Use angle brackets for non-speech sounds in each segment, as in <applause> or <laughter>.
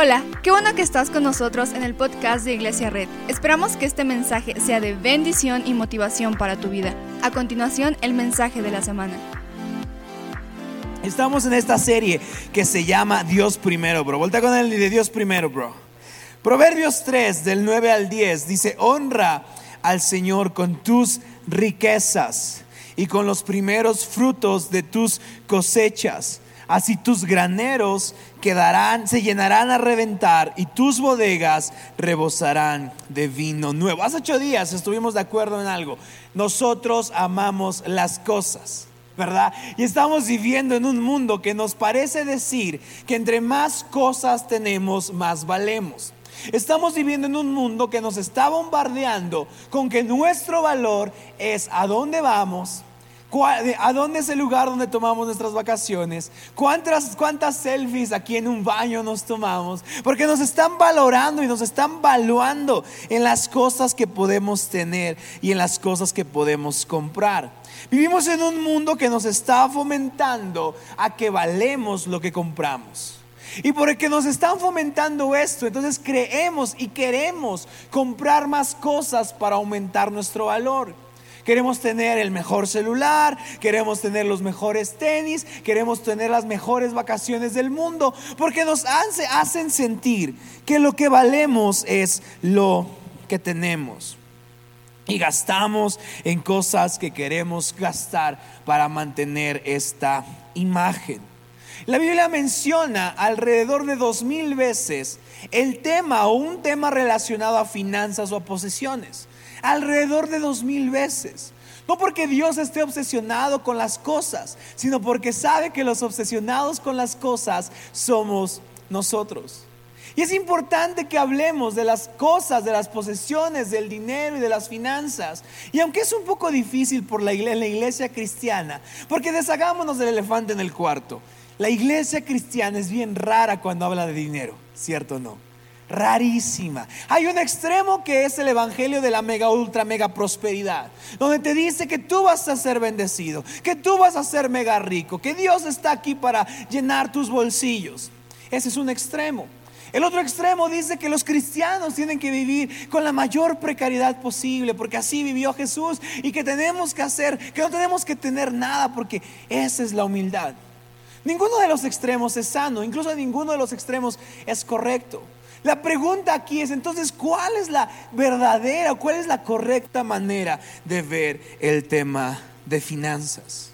Hola, qué bueno que estás con nosotros en el podcast de Iglesia Red. Esperamos que este mensaje sea de bendición y motivación para tu vida. A continuación, el mensaje de la semana. Estamos en esta serie que se llama Dios primero, bro. Vuelta con el de Dios primero, bro. Proverbios 3, del 9 al 10, dice, honra al Señor con tus riquezas y con los primeros frutos de tus cosechas Así tus graneros quedarán, se llenarán a reventar y tus bodegas rebosarán de vino nuevo. Hace ocho días estuvimos de acuerdo en algo. Nosotros amamos las cosas. ¿verdad? Y estamos viviendo en un mundo que nos parece decir que entre más cosas tenemos, más valemos. Estamos viviendo en un mundo que nos está bombardeando con que nuestro valor es a dónde vamos, ¿A dónde es el lugar donde tomamos nuestras vacaciones? ¿Cuántas, ¿Cuántas selfies aquí en un baño nos tomamos? Porque nos están valorando y nos están valuando en las cosas que podemos tener y en las cosas que podemos comprar. Vivimos en un mundo que nos está fomentando a que valemos lo que compramos. Y porque nos están fomentando esto, entonces creemos y queremos comprar más cosas para aumentar nuestro valor. Queremos tener el mejor celular, queremos tener los mejores tenis, queremos tener las mejores vacaciones del mundo, porque nos hacen sentir que lo que valemos es lo que tenemos. Y gastamos en cosas que queremos gastar para mantener esta imagen. La Biblia menciona alrededor de dos mil veces el tema o un tema relacionado a finanzas o a posesiones alrededor de dos mil veces. No porque Dios esté obsesionado con las cosas, sino porque sabe que los obsesionados con las cosas somos nosotros. Y es importante que hablemos de las cosas, de las posesiones, del dinero y de las finanzas. Y aunque es un poco difícil por la iglesia, la iglesia cristiana, porque deshagámonos del elefante en el cuarto. La iglesia cristiana es bien rara cuando habla de dinero, ¿cierto o no? Rarísima. Hay un extremo que es el evangelio de la mega, ultra, mega prosperidad, donde te dice que tú vas a ser bendecido, que tú vas a ser mega rico, que Dios está aquí para llenar tus bolsillos. Ese es un extremo. El otro extremo dice que los cristianos tienen que vivir con la mayor precariedad posible, porque así vivió Jesús y que tenemos que hacer, que no tenemos que tener nada, porque esa es la humildad. Ninguno de los extremos es sano, incluso ninguno de los extremos es correcto. La pregunta aquí es entonces, ¿cuál es la verdadera, cuál es la correcta manera de ver el tema de finanzas?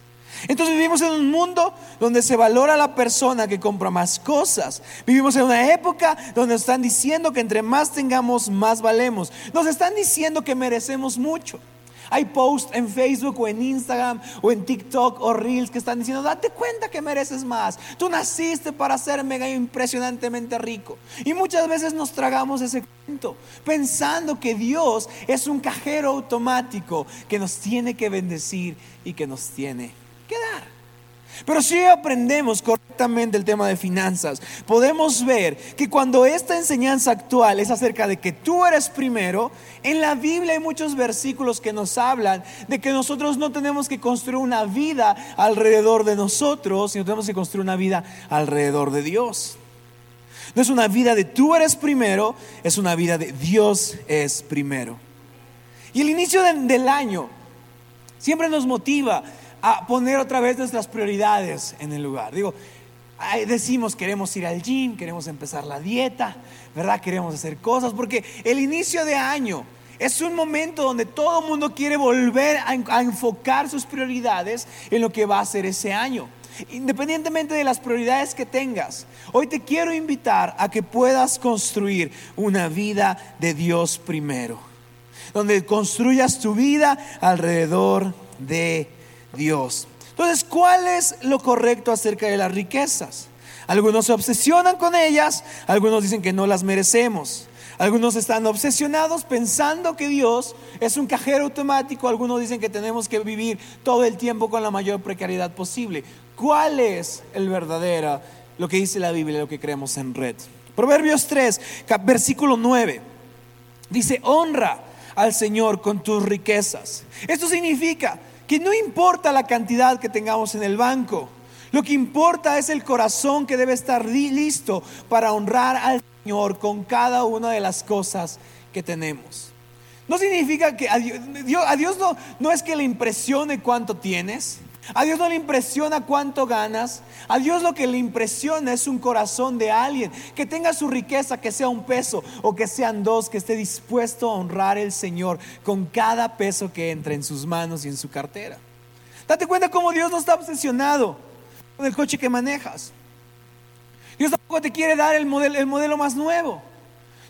Entonces vivimos en un mundo donde se valora la persona que compra más cosas. Vivimos en una época donde nos están diciendo que entre más tengamos, más valemos. Nos están diciendo que merecemos mucho. Hay posts en Facebook o en Instagram o en TikTok o Reels que están diciendo, date cuenta que mereces más. Tú naciste para ser mega impresionantemente rico. Y muchas veces nos tragamos ese cuento pensando que Dios es un cajero automático que nos tiene que bendecir y que nos tiene que dar. Pero si aprendemos correctamente el tema de finanzas, podemos ver que cuando esta enseñanza actual es acerca de que tú eres primero, en la Biblia hay muchos versículos que nos hablan de que nosotros no tenemos que construir una vida alrededor de nosotros, sino tenemos que construir una vida alrededor de Dios. No es una vida de tú eres primero, es una vida de Dios es primero. Y el inicio del año siempre nos motiva a poner otra vez nuestras prioridades en el lugar. Digo, decimos queremos ir al gym, queremos empezar la dieta, ¿verdad? Queremos hacer cosas, porque el inicio de año es un momento donde todo el mundo quiere volver a, enfocar sus prioridades en lo que va a ser ese año. Independientemente de las prioridades que tengas, hoy te quiero invitar a que puedas construir una vida de Dios primero, donde construyas tu vida alrededor de Dios. Entonces, ¿cuál es lo correcto acerca de las riquezas? Algunos se obsesionan con ellas, algunos dicen que no las merecemos. Algunos están obsesionados pensando que Dios es un cajero automático, algunos dicen que tenemos que vivir todo el tiempo con la mayor precariedad posible. ¿Cuál es el verdadero, lo que dice la Biblia, lo que creemos en red? Proverbios 3, versículo 9, dice, honra al Señor con tus riquezas. Esto significa que no importa la cantidad que tengamos en el banco, Lo que importa es el corazón que debe estar listo para honrar al Señor con cada una de las cosas que tenemos. No significa que a Dios, no, no es que le impresione cuánto tienes. A Dios no le impresiona cuánto ganas. A Dios lo que le impresiona es un corazón de alguien que tenga su riqueza, que sea un peso o que sean dos, que esté dispuesto a honrar al Señor con cada peso que entra en sus manos y en su cartera. Date cuenta cómo Dios no está obsesionado con el coche que manejas. Dios tampoco te quiere dar el modelo, el modelo más nuevo.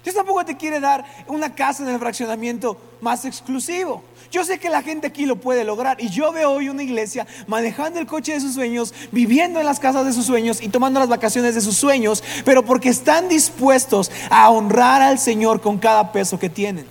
Dios tampoco te quiere dar una casa en el fraccionamiento más exclusivo. Yo sé que la gente aquí lo puede lograr y yo veo hoy una iglesia manejando el coche de sus sueños, viviendo en las casas de sus sueños y tomando las vacaciones de sus sueños, pero porque están dispuestos a honrar al Señor con cada peso que tienen.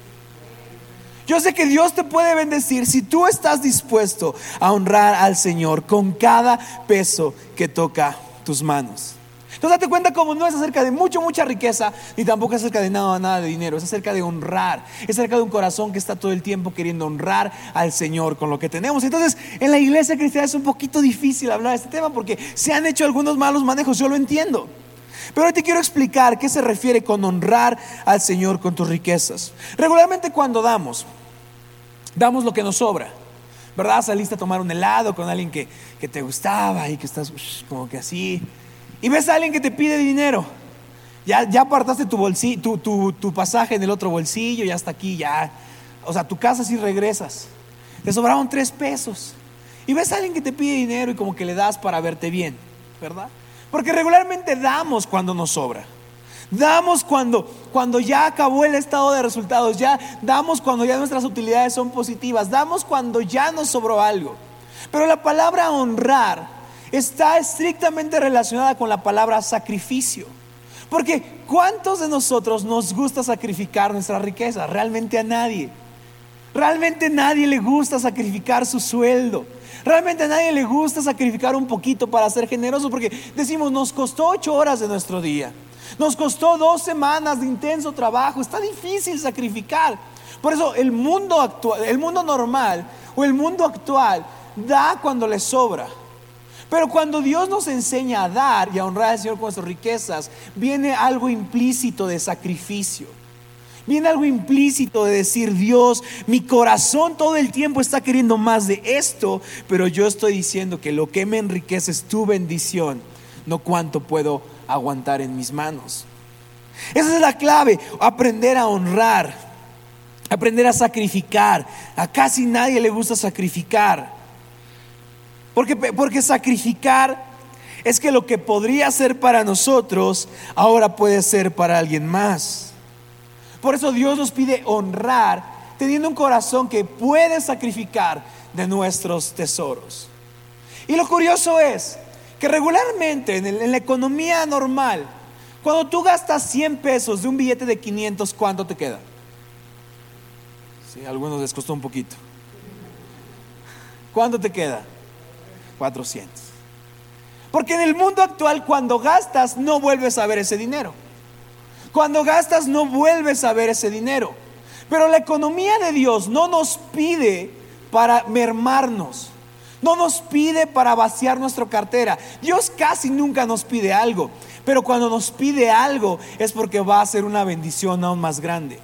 Yo sé que Dios te puede bendecir si tú estás dispuesto a honrar al Señor con cada peso que toca tus manos. Entonces date cuenta como no es acerca de mucho, mucha riqueza, ni tampoco es acerca de nada, nada de dinero, es acerca de honrar, es acerca de un corazón que está todo el tiempo queriendo honrar al Señor con lo que tenemos. Entonces en la iglesia cristiana es un poquito difícil hablar de este tema porque se han hecho algunos malos manejos, yo lo entiendo. Pero hoy te quiero explicar qué se refiere con honrar al Señor con tus riquezas. Regularmente cuando damos, damos lo que nos sobra. ¿Verdad? Saliste a tomar un helado con alguien que, te gustaba y que estás como que así. Y ves a alguien que te pide dinero. Ya, ya apartaste tu, bolsillo, tu, pasaje en el otro bolsillo, ya está aquí, ya. O sea, tu casa si regresas. Te sobraron tres pesos. Y ves a alguien que te pide dinero y como que le das para verte bien, ¿verdad? Porque regularmente damos cuando nos sobra. Damos cuando, cuando ya acabó el estado de resultados. Ya damos cuando ya nuestras utilidades son positivas. Damos cuando ya nos sobró algo. Pero la palabra honrar está estrictamente relacionada con la palabra sacrificio. Porque ¿cuántos de nosotros nos gusta sacrificar nuestra riqueza? Realmente a nadie. Realmente a nadie le gusta sacrificar su sueldo. Realmente a nadie le gusta sacrificar un poquito para ser generoso porque decimos, nos costó ocho horas de nuestro día. Nos costó dos semanas de intenso trabajo. Está difícil sacrificar. Por eso el mundo actual, el mundo normal o el mundo actual da cuando le sobra. Pero cuando Dios nos enseña a dar y a honrar al Señor con nuestras riquezas, viene algo implícito de sacrificio. Viene algo implícito de decir, Dios, mi corazón todo el tiempo está queriendo más de esto, pero yo estoy diciendo que lo que me enriquece es tu bendición, no cuánto puedo aguantar en mis manos. Esa es la clave, aprender a honrar, aprender a sacrificar. A casi nadie le gusta sacrificar. Porque, porque sacrificar es que lo que podría ser para nosotros ahora puede ser para alguien más. Por eso Dios nos pide honrar teniendo un corazón que puede sacrificar de nuestros tesoros. Y lo curioso es que regularmente en, la economía normal, cuando tú gastas 100 pesos de un billete de 500, ¿cuánto te queda? Sí, a algunos les costó un poquito. ¿Cuánto te queda? 400. Porque en el mundo actual cuando gastas no vuelves a ver ese dinero. Cuando gastas no vuelves a ver ese dinero. Pero la economía de Dios no nos pide para mermarnos. No nos pide para vaciar nuestra cartera. Dios casi nunca nos pide algo. Pero cuando nos pide algo es porque va a ser una bendición aún más grande.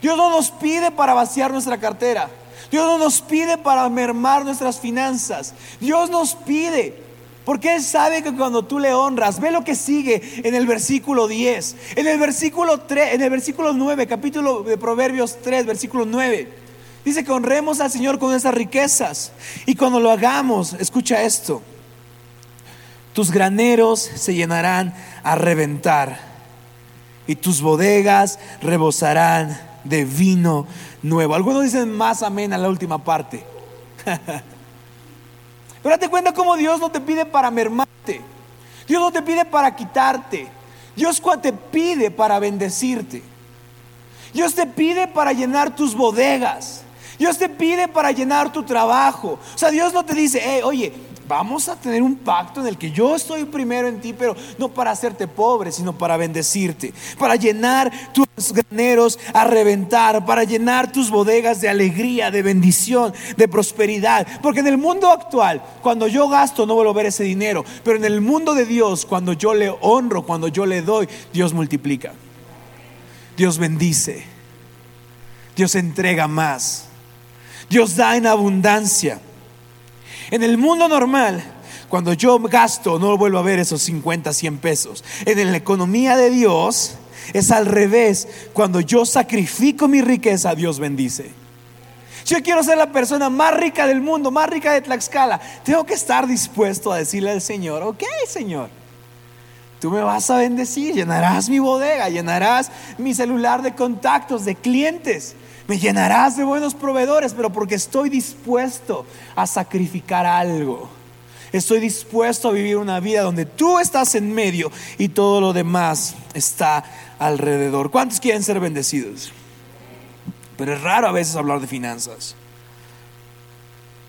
Dios no nos pide para vaciar nuestra cartera. Dios no nos pide para mermar nuestras finanzas. Dios nos pide. Porque Él sabe que cuando tú le honras, ve lo que sigue en el versículo 10, en el versículo 3, en el versículo 9, capítulo de Proverbios 3, versículo 9. Dice que honremos al Señor con esas riquezas. Y cuando lo hagamos, escucha esto. Tus graneros se llenarán a reventar y tus bodegas rebosarán de vino nuevo. Algunos dicen más amén a la última parte. <laughs> Pero date cuenta cómo Dios no te pide para mermarte. Dios no te pide para quitarte. Dios te pide para bendecirte. Dios te pide para llenar tus bodegas. Dios te pide para llenar tu trabajo. O sea, Dios no te dice, oye, Vamos a tener un pacto en el que yo estoy primero en ti, pero no para hacerte pobre, sino para bendecirte, para llenar tus graneros a reventar, para llenar tus bodegas de alegría, de bendición, de prosperidad. Porque en el mundo actual, cuando yo gasto, no vuelvo a ver ese dinero, pero en el mundo de Dios, cuando yo le honro, cuando yo le doy, Dios multiplica. Dios bendice. Dios entrega más. Dios da en abundancia. En el mundo normal, cuando yo gasto, no vuelvo a ver esos 50, 100 pesos. En la economía de Dios es al revés. Cuando yo sacrifico mi riqueza, Dios bendice. Yo quiero ser la persona más rica del mundo, más rica de Tlaxcala, tengo que estar dispuesto a decirle al Señor, ok Señor, tú me vas a bendecir, llenarás mi bodega, llenarás mi celular de contactos, de clientes. Me llenarás de buenos proveedores, pero porque estoy dispuesto a sacrificar algo. Estoy dispuesto a vivir una vida donde tú estás en medio y todo lo demás está alrededor. ¿Cuántos quieren ser bendecidos? Pero es raro a veces hablar de finanzas.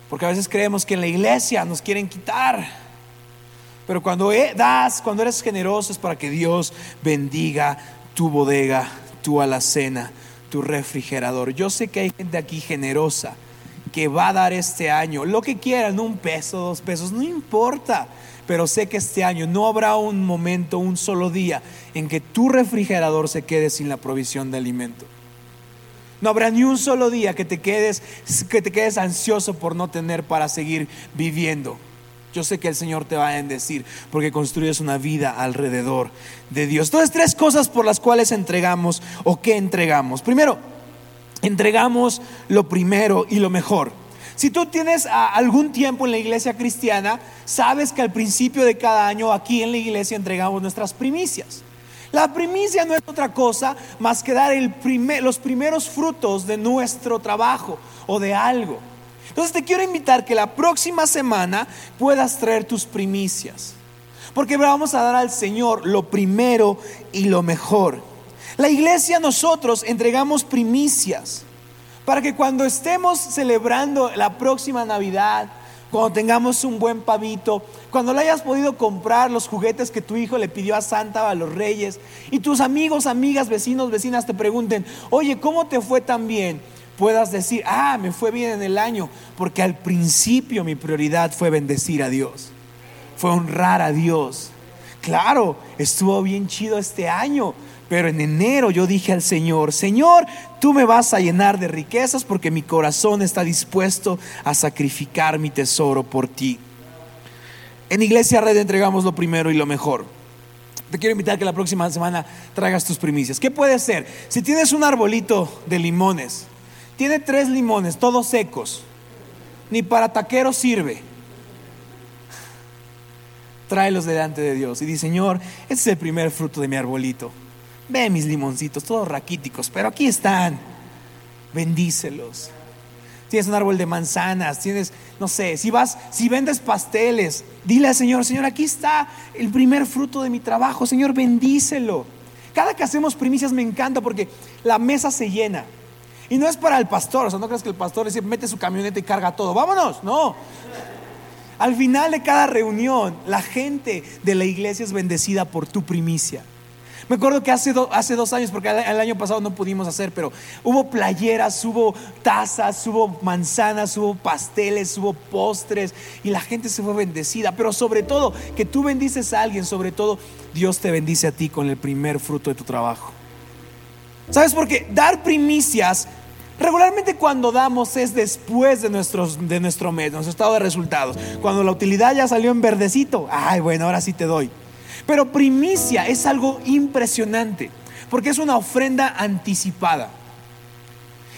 Porque a veces creemos que en la iglesia nos quieren quitar. Pero cuando e, das, cuando eres generoso es para que Dios bendiga tu bodega, tu alacena tu refrigerador. Yo sé que hay gente aquí generosa que va a dar este año lo que quieran, un peso, dos pesos, no importa. Pero sé que este año no habrá un momento, un solo día en que tu refrigerador se quede sin la provisión de alimento. No habrá ni un solo día que te quedes que te quedes ansioso por no tener para seguir viviendo. Yo sé que el Señor te va a bendecir porque construyes una vida alrededor de Dios. Entonces, tres cosas por las cuales entregamos o qué entregamos. Primero, entregamos lo primero y lo mejor. Si tú tienes algún tiempo en la iglesia cristiana, sabes que al principio de cada año aquí en la iglesia entregamos nuestras primicias. La primicia no es otra cosa más que dar los primeros frutos de nuestro trabajo o de algo. Entonces te quiero invitar que la próxima semana puedas traer tus primicias. Porque vamos a dar al Señor lo primero y lo mejor. La iglesia nosotros entregamos primicias para que cuando estemos celebrando la próxima Navidad, cuando tengamos un buen pavito, cuando le hayas podido comprar los juguetes que tu hijo le pidió a Santa a los reyes, y tus amigos, amigas, vecinos, vecinas te pregunten, oye, ¿cómo te fue tan bien? Puedas decir, ah, me fue bien en el año, porque al principio mi prioridad fue bendecir a Dios, fue honrar a Dios. Claro, estuvo bien chido este año, pero en enero yo dije al Señor, Señor, tú me vas a llenar de riquezas porque mi corazón está dispuesto a sacrificar mi tesoro por ti. En Iglesia Red entregamos lo primero y lo mejor. Te quiero invitar que la próxima semana traigas tus primicias. ¿Qué puede ser? Si tienes un arbolito de limones, tiene tres limones, todos secos. Ni para taquero sirve. Tráelos delante de Dios y di, Señor, este es el primer fruto de mi arbolito. Ve mis limoncitos, todos raquíticos, pero aquí están. Bendícelos. Tienes un árbol de manzanas, tienes, no sé, si vas, si vendes pasteles, dile al Señor, Señor, aquí está el primer fruto de mi trabajo, Señor, bendícelo. Cada que hacemos primicias me encanta porque la mesa se llena. Y no es para el pastor, o sea, no crees que el pastor dice, mete su camioneta y carga todo, vámonos, no. Al final de cada reunión, la gente de la iglesia es bendecida por tu primicia. Me acuerdo que hace, hace dos años, porque el, año pasado no pudimos hacer, pero hubo playeras, hubo tazas, hubo manzanas, hubo pasteles, hubo postres y la gente se fue bendecida. Pero sobre todo, que tú bendices a alguien, sobre todo, Dios te bendice a ti con el primer fruto de tu trabajo. ¿Sabes por qué? Dar primicias, regularmente cuando damos es después de, nuestros, de nuestro mes, nuestro estado de resultados. Cuando la utilidad ya salió en verdecito, ay, bueno, ahora sí te doy. Pero primicia es algo impresionante, porque es una ofrenda anticipada.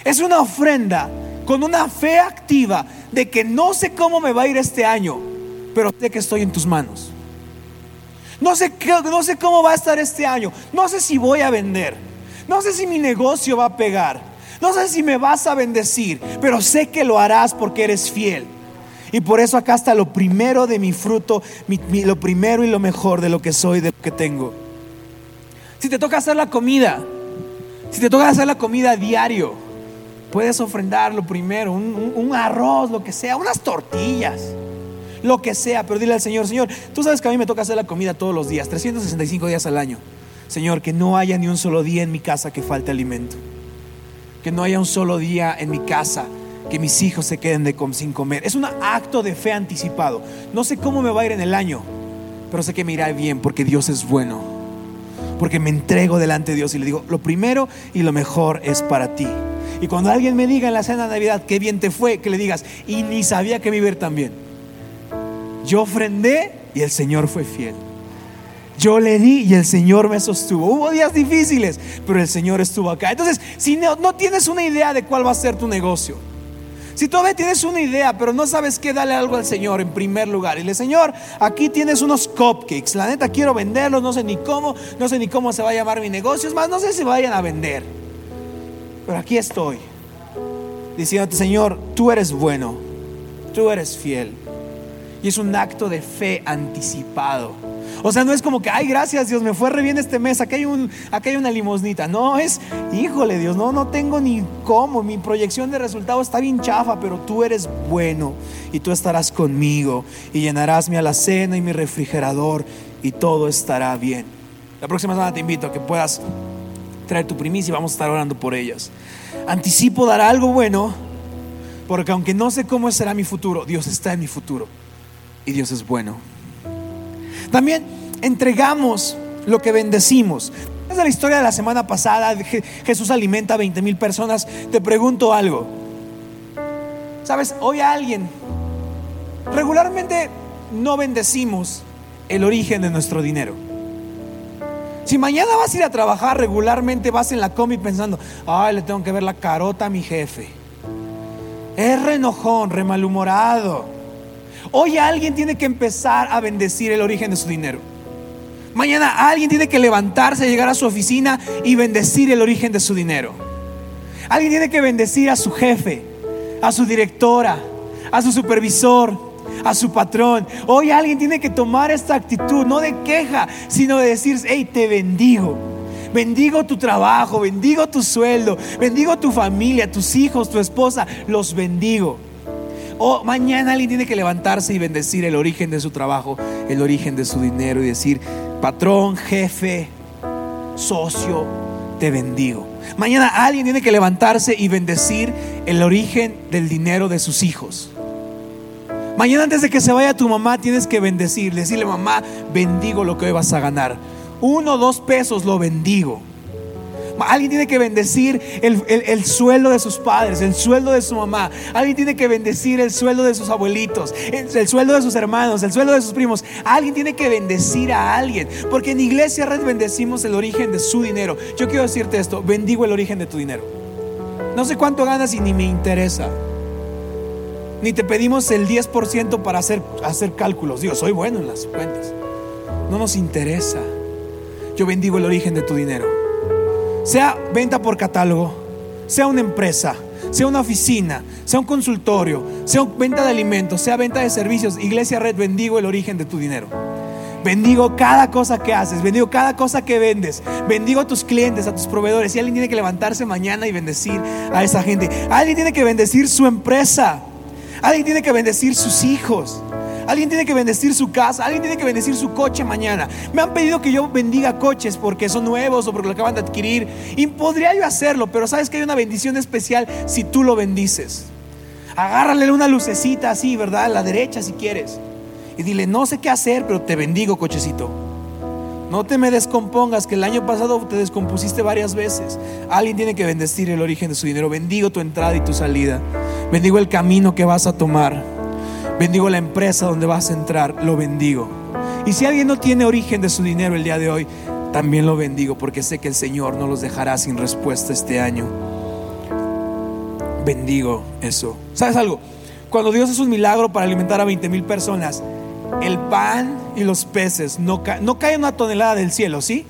Es una ofrenda con una fe activa de que no sé cómo me va a ir este año, pero sé que estoy en tus manos. No sé, no sé cómo va a estar este año, no sé si voy a vender. No sé si mi negocio va a pegar. No sé si me vas a bendecir, pero sé que lo harás porque eres fiel. Y por eso acá está lo primero de mi fruto, lo primero y lo mejor de lo que soy, de lo que tengo. Si te toca hacer la comida, si te toca hacer la comida diario, puedes ofrendar lo primero, un arroz, lo que sea, unas tortillas lo que sea, pero dile al Señor, Señor, tú sabes que a mí me toca hacer la comida todos los días, 365 días al año. Señor, que no haya ni un solo día en mi casa que falte alimento. Que no haya un solo día en mi casa que mis hijos se queden de sin comer. Es un acto de fe anticipado. No sé cómo me va a ir en el año, pero sé que me irá bien porque Dios es bueno. Porque me entrego delante de Dios y le digo, lo primero y lo mejor es para ti. Y cuando alguien me diga en la cena de Navidad, qué bien te fue, que le digas, y ni sabía que vivir tan bien. Yo ofrendé y el Señor fue fiel. Yo le di y el Señor me sostuvo. Hubo días difíciles, pero el Señor estuvo acá. Entonces, si no, no tienes una idea de cuál va a ser tu negocio, si todavía tienes una idea, pero no sabes qué, dale algo al Señor en primer lugar. Y le, Señor, aquí tienes unos cupcakes. La neta quiero venderlos, no sé ni cómo, no sé ni cómo se va a llamar mi negocio. Es más, no sé si vayan a vender. Pero aquí estoy, diciéndote, Señor, tú eres bueno, tú eres fiel. Y es un acto de fe anticipado. O sea, no es como que, ay, gracias Dios, me fue re bien este mes, aquí hay, un, hay una limosnita. No, es, híjole Dios, no, no tengo ni cómo, mi proyección de resultado está bien chafa, pero tú eres bueno y tú estarás conmigo y llenarás mi alacena y mi refrigerador y todo estará bien. La próxima semana te invito a que puedas traer tu primicia y vamos a estar orando por ellas. Anticipo dar algo bueno, porque aunque no sé cómo será mi futuro, Dios está en mi futuro y Dios es bueno. También entregamos lo que bendecimos. Desde la historia de la semana pasada, Jesús alimenta a 20 mil personas. Te pregunto algo. Sabes, hoy a alguien, regularmente no bendecimos el origen de nuestro dinero. Si mañana vas a ir a trabajar, regularmente vas en la combi pensando, ay, le tengo que ver la carota a mi jefe. Es renojón, remalhumorado. Hoy alguien tiene que empezar a bendecir el origen de su dinero. Mañana alguien tiene que levantarse, llegar a su oficina y bendecir el origen de su dinero. Alguien tiene que bendecir a su jefe, a su directora, a su supervisor, a su patrón. Hoy alguien tiene que tomar esta actitud, no de queja, sino de decir, hey, te bendigo. Bendigo tu trabajo, bendigo tu sueldo, bendigo tu familia, tus hijos, tu esposa, los bendigo. O mañana alguien tiene que levantarse y bendecir el origen de su trabajo, el origen de su dinero y decir, patrón, jefe, socio, te bendigo. Mañana alguien tiene que levantarse y bendecir el origen del dinero de sus hijos. Mañana antes de que se vaya tu mamá tienes que bendecir, decirle mamá, bendigo lo que hoy vas a ganar. Uno dos pesos lo bendigo. Alguien tiene que bendecir el, sueldo de sus padres, el sueldo de su mamá. Alguien tiene que bendecir el sueldo de sus abuelitos, el, sueldo de sus hermanos, el sueldo de sus primos. Alguien tiene que bendecir a alguien. Porque en Iglesia Red bendecimos el origen de su dinero. Yo quiero decirte esto, bendigo el origen de tu dinero. No sé cuánto ganas y ni me interesa. Ni te pedimos el 10% para hacer, hacer cálculos. Dios, soy bueno en las cuentas. No nos interesa. Yo bendigo el origen de tu dinero sea venta por catálogo, sea una empresa, sea una oficina, sea un consultorio, sea venta de alimentos, sea venta de servicios, Iglesia Red, bendigo el origen de tu dinero. Bendigo cada cosa que haces, bendigo cada cosa que vendes, bendigo a tus clientes, a tus proveedores. Y alguien tiene que levantarse mañana y bendecir a esa gente. Alguien tiene que bendecir su empresa. Alguien tiene que bendecir sus hijos. Alguien tiene que bendecir su casa, alguien tiene que bendecir su coche mañana. Me han pedido que yo bendiga coches porque son nuevos o porque lo acaban de adquirir. Y podría yo hacerlo, pero sabes que hay una bendición especial si tú lo bendices. Agárrale una lucecita así, ¿verdad? A la derecha si quieres. Y dile, no sé qué hacer, pero te bendigo, cochecito. No te me descompongas, que el año pasado te descompusiste varias veces. Alguien tiene que bendecir el origen de su dinero. Bendigo tu entrada y tu salida. Bendigo el camino que vas a tomar. Bendigo la empresa donde vas a entrar, lo bendigo. Y si alguien no tiene origen de su dinero el día de hoy, también lo bendigo porque sé que el Señor no los dejará sin respuesta este año. Bendigo eso. ¿Sabes algo? Cuando Dios hace un milagro para alimentar a 20 mil personas, el pan y los peces no, no caen una tonelada del cielo, ¿sí?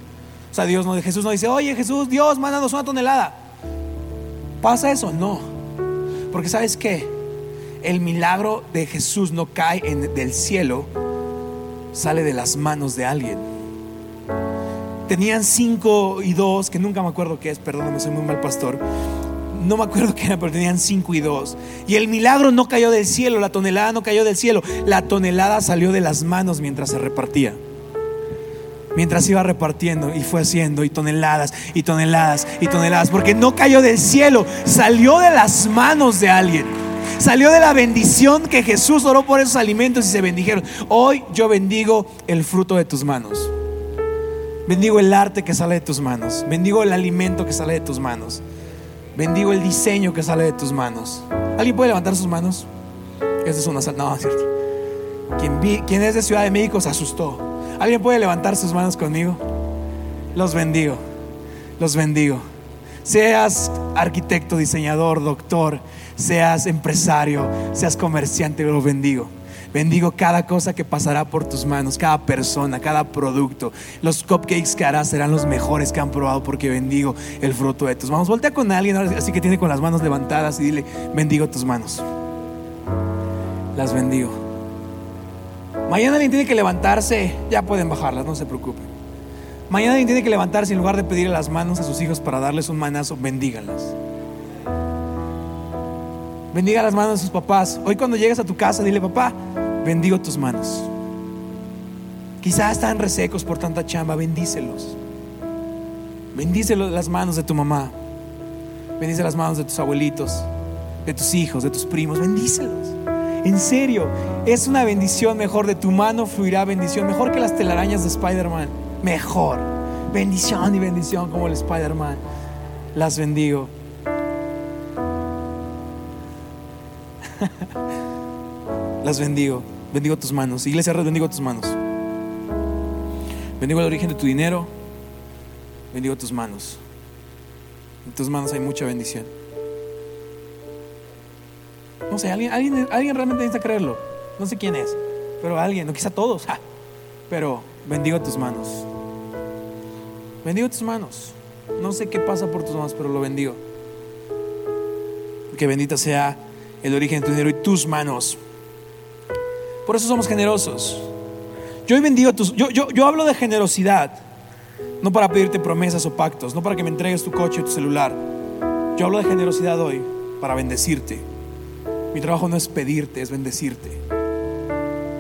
O sea, Dios no, Jesús no dice, oye Jesús, Dios, mándanos una tonelada. ¿Pasa eso? No. Porque sabes qué? El milagro de Jesús no cae del cielo, sale de las manos de alguien. Tenían cinco y dos, que nunca me acuerdo qué es, perdóname, soy muy mal pastor. no me acuerdo qué era, pero tenían cinco y dos. Y el milagro no cayó del cielo, la tonelada no cayó del cielo, la tonelada salió de las manos mientras se repartía. Mientras iba repartiendo y fue haciendo y toneladas y toneladas y toneladas, porque no cayó del cielo, salió de las manos de alguien. Salió de la bendición que Jesús oró por esos alimentos y se bendijeron. Hoy yo bendigo el fruto de tus manos. Bendigo el arte que sale de tus manos. Bendigo el alimento que sale de tus manos. Bendigo el diseño que sale de tus manos. ¿Alguien puede levantar sus manos? Esa es una No, es cierto. Quien, quien es de Ciudad de México se asustó. ¿Alguien puede levantar sus manos conmigo? Los bendigo. Los bendigo. Seas arquitecto, diseñador, doctor, seas empresario, seas comerciante, lo bendigo. Bendigo cada cosa que pasará por tus manos, cada persona, cada producto. Los cupcakes que harás serán los mejores que han probado porque bendigo el fruto de tus manos. Voltea con alguien así que tiene con las manos levantadas y dile, bendigo tus manos. Las bendigo. Mañana alguien tiene que levantarse, ya pueden bajarlas, no se preocupen. Mañana alguien tiene que levantarse en lugar de pedirle las manos a sus hijos para darles un manazo, bendíganlas. Bendiga las manos de sus papás. Hoy cuando llegues a tu casa, dile, papá, bendigo tus manos. Quizás están resecos por tanta chamba, bendícelos. Bendícelos las manos de tu mamá. Bendice las manos de tus abuelitos, de tus hijos, de tus primos. Bendícelos. En serio, es una bendición mejor. De tu mano fluirá bendición. Mejor que las telarañas de Spider-Man. Mejor. Bendición y bendición como el Spider-Man. Las bendigo. Las bendigo. Bendigo tus manos. Iglesia Red, bendigo tus manos. Bendigo el origen de tu dinero. Bendigo tus manos. En tus manos hay mucha bendición. No sé, alguien, alguien, alguien realmente necesita creerlo. No sé quién es, pero alguien, no quizá todos. Pero bendigo tus manos. Bendigo tus manos. No sé qué pasa por tus manos, pero lo bendigo. Que bendita sea el origen de tu dinero y tus manos. Por eso somos generosos. Yo hoy bendigo tus. Yo, yo, yo hablo de generosidad, no para pedirte promesas o pactos, no para que me entregues tu coche o tu celular. Yo hablo de generosidad hoy para bendecirte. Mi trabajo no es pedirte, es bendecirte.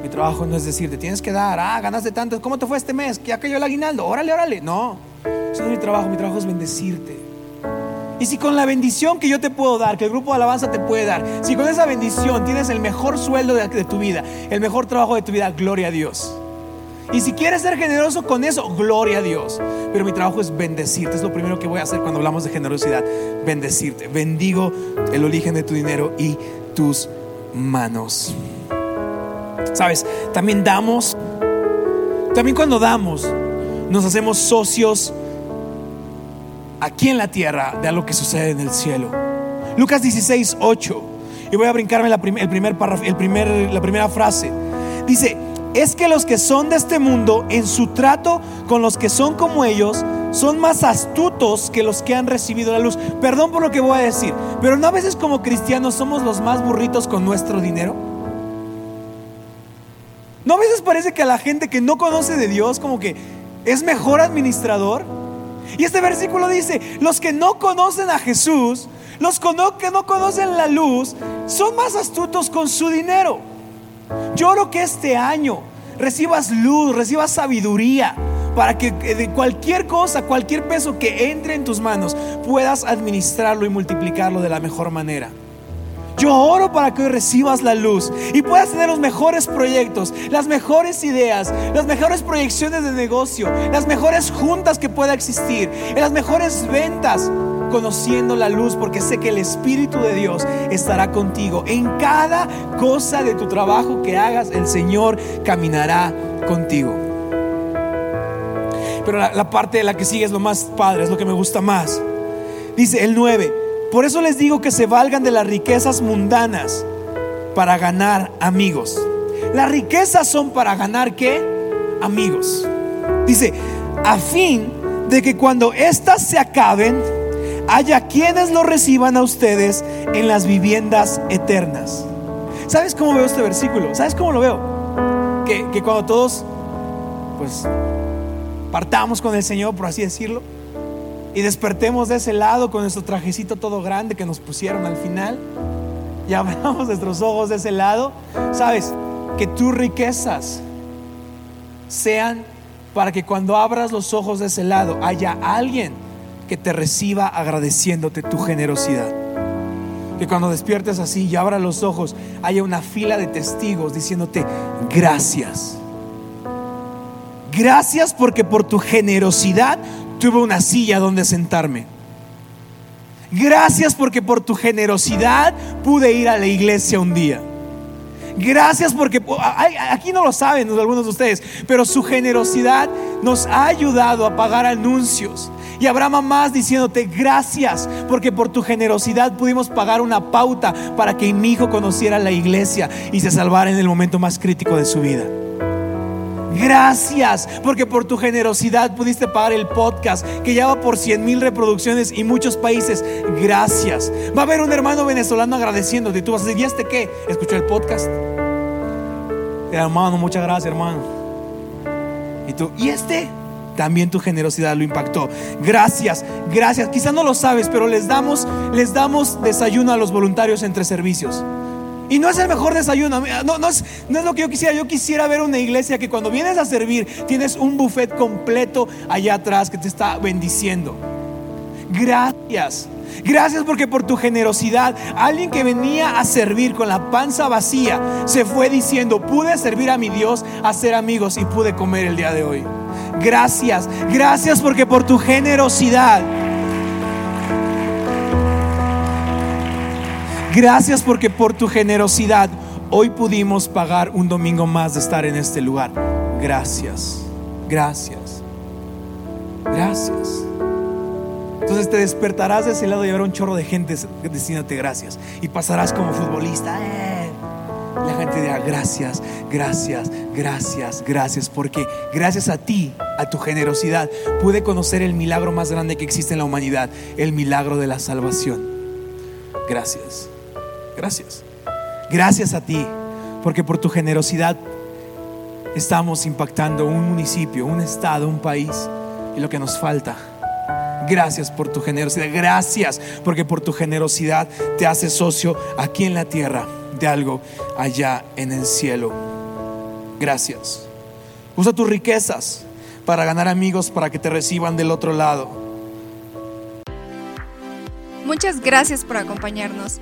Mi trabajo no es decirte, tienes que dar, ah, ganaste tanto, ¿cómo te fue este mes? ¿Ya cayó el aguinaldo? Órale, órale. No, eso no es mi trabajo, mi trabajo es bendecirte. Y si con la bendición que yo te puedo dar, que el grupo de alabanza te puede dar, si con esa bendición tienes el mejor sueldo de, tu vida, el mejor trabajo de tu vida, gloria a Dios. Y si quieres ser generoso con eso, gloria a Dios. Pero mi trabajo es bendecirte. Es lo primero que voy a hacer cuando hablamos de generosidad. Bendecirte. Bendigo el origen de tu dinero y tus manos. Sabes, también damos. También cuando damos, nos hacemos socios aquí en la tierra de algo que sucede en el cielo. Lucas 16, 8. Y voy a brincarme la, el primer el primer, la primera frase. Dice, es que los que son de este mundo en su trato con los que son como ellos son más astutos que los que han recibido la luz. Perdón por lo que voy a decir, pero no a veces como cristianos somos los más burritos con nuestro dinero. ¿No a veces parece que a la gente que no conoce de Dios como que es mejor administrador? Y este versículo dice, los que no conocen a Jesús, los que no conocen la luz, son más astutos con su dinero. Yo oro que este año recibas luz, recibas sabiduría, para que de cualquier cosa, cualquier peso que entre en tus manos, puedas administrarlo y multiplicarlo de la mejor manera. Yo oro para que hoy recibas la luz y puedas tener los mejores proyectos, las mejores ideas, las mejores proyecciones de negocio, las mejores juntas que pueda existir, las mejores ventas, conociendo la luz porque sé que el Espíritu de Dios estará contigo. En cada cosa de tu trabajo que hagas, el Señor caminará contigo. Pero la, la parte de la que sigue es lo más padre, es lo que me gusta más. Dice el 9. Por eso les digo que se valgan de las riquezas mundanas para ganar amigos. Las riquezas son para ganar qué? Amigos. Dice, a fin de que cuando éstas se acaben, haya quienes lo reciban a ustedes en las viviendas eternas. ¿Sabes cómo veo este versículo? ¿Sabes cómo lo veo? Que, que cuando todos, pues, partamos con el Señor, por así decirlo, y despertemos de ese lado con nuestro trajecito todo grande que nos pusieron al final y <laughs> abramos nuestros ojos de ese lado, sabes, que tus riquezas sean para que cuando abras los ojos de ese lado haya alguien que te reciba agradeciéndote tu generosidad. Que cuando despiertes así y abras los ojos haya una fila de testigos diciéndote gracias. Gracias porque por tu generosidad tuve una silla donde sentarme. Gracias porque por tu generosidad pude ir a la iglesia un día. Gracias porque aquí no lo saben algunos de ustedes, pero su generosidad nos ha ayudado a pagar anuncios. Y habrá mamás diciéndote gracias porque por tu generosidad pudimos pagar una pauta para que mi hijo conociera la iglesia y se salvara en el momento más crítico de su vida. Gracias, porque por tu generosidad pudiste pagar el podcast que ya va por 100 mil reproducciones y muchos países. Gracias. Va a haber un hermano venezolano agradeciéndote. Y tú vas a decir, ¿y este qué? Escuchó el podcast. Hermano, muchas gracias, hermano. Y tú, ¿y este? También tu generosidad lo impactó. Gracias, gracias. Quizás no lo sabes, pero les damos, les damos desayuno a los voluntarios entre servicios. Y no es el mejor desayuno. No, es, no es lo que yo quisiera. Yo quisiera ver una iglesia que cuando vienes a servir tienes un buffet completo allá atrás que te está bendiciendo. Gracias. Gracias porque por tu generosidad, alguien que venía a servir con la panza vacía se fue diciendo, pude servir a mi Dios, hacer amigos y pude comer el día de hoy. Gracias, gracias porque por tu generosidad Gracias porque por tu generosidad hoy pudimos pagar un domingo más de estar en este lugar. Gracias, gracias, gracias. Entonces te despertarás de ese lado y habrá un chorro de gente diciéndote gracias. Y pasarás como futbolista. Eh. La gente dirá gracias, gracias, gracias, gracias. Porque gracias a ti, a tu generosidad, pude conocer el milagro más grande que existe en la humanidad, el milagro de la salvación. Gracias. Gracias. Gracias a ti, porque por tu generosidad estamos impactando un municipio, un estado, un país y lo que nos falta. Gracias por tu generosidad. Gracias porque por tu generosidad te haces socio aquí en la tierra de algo allá en el cielo. Gracias. Usa tus riquezas para ganar amigos para que te reciban del otro lado. Muchas gracias por acompañarnos.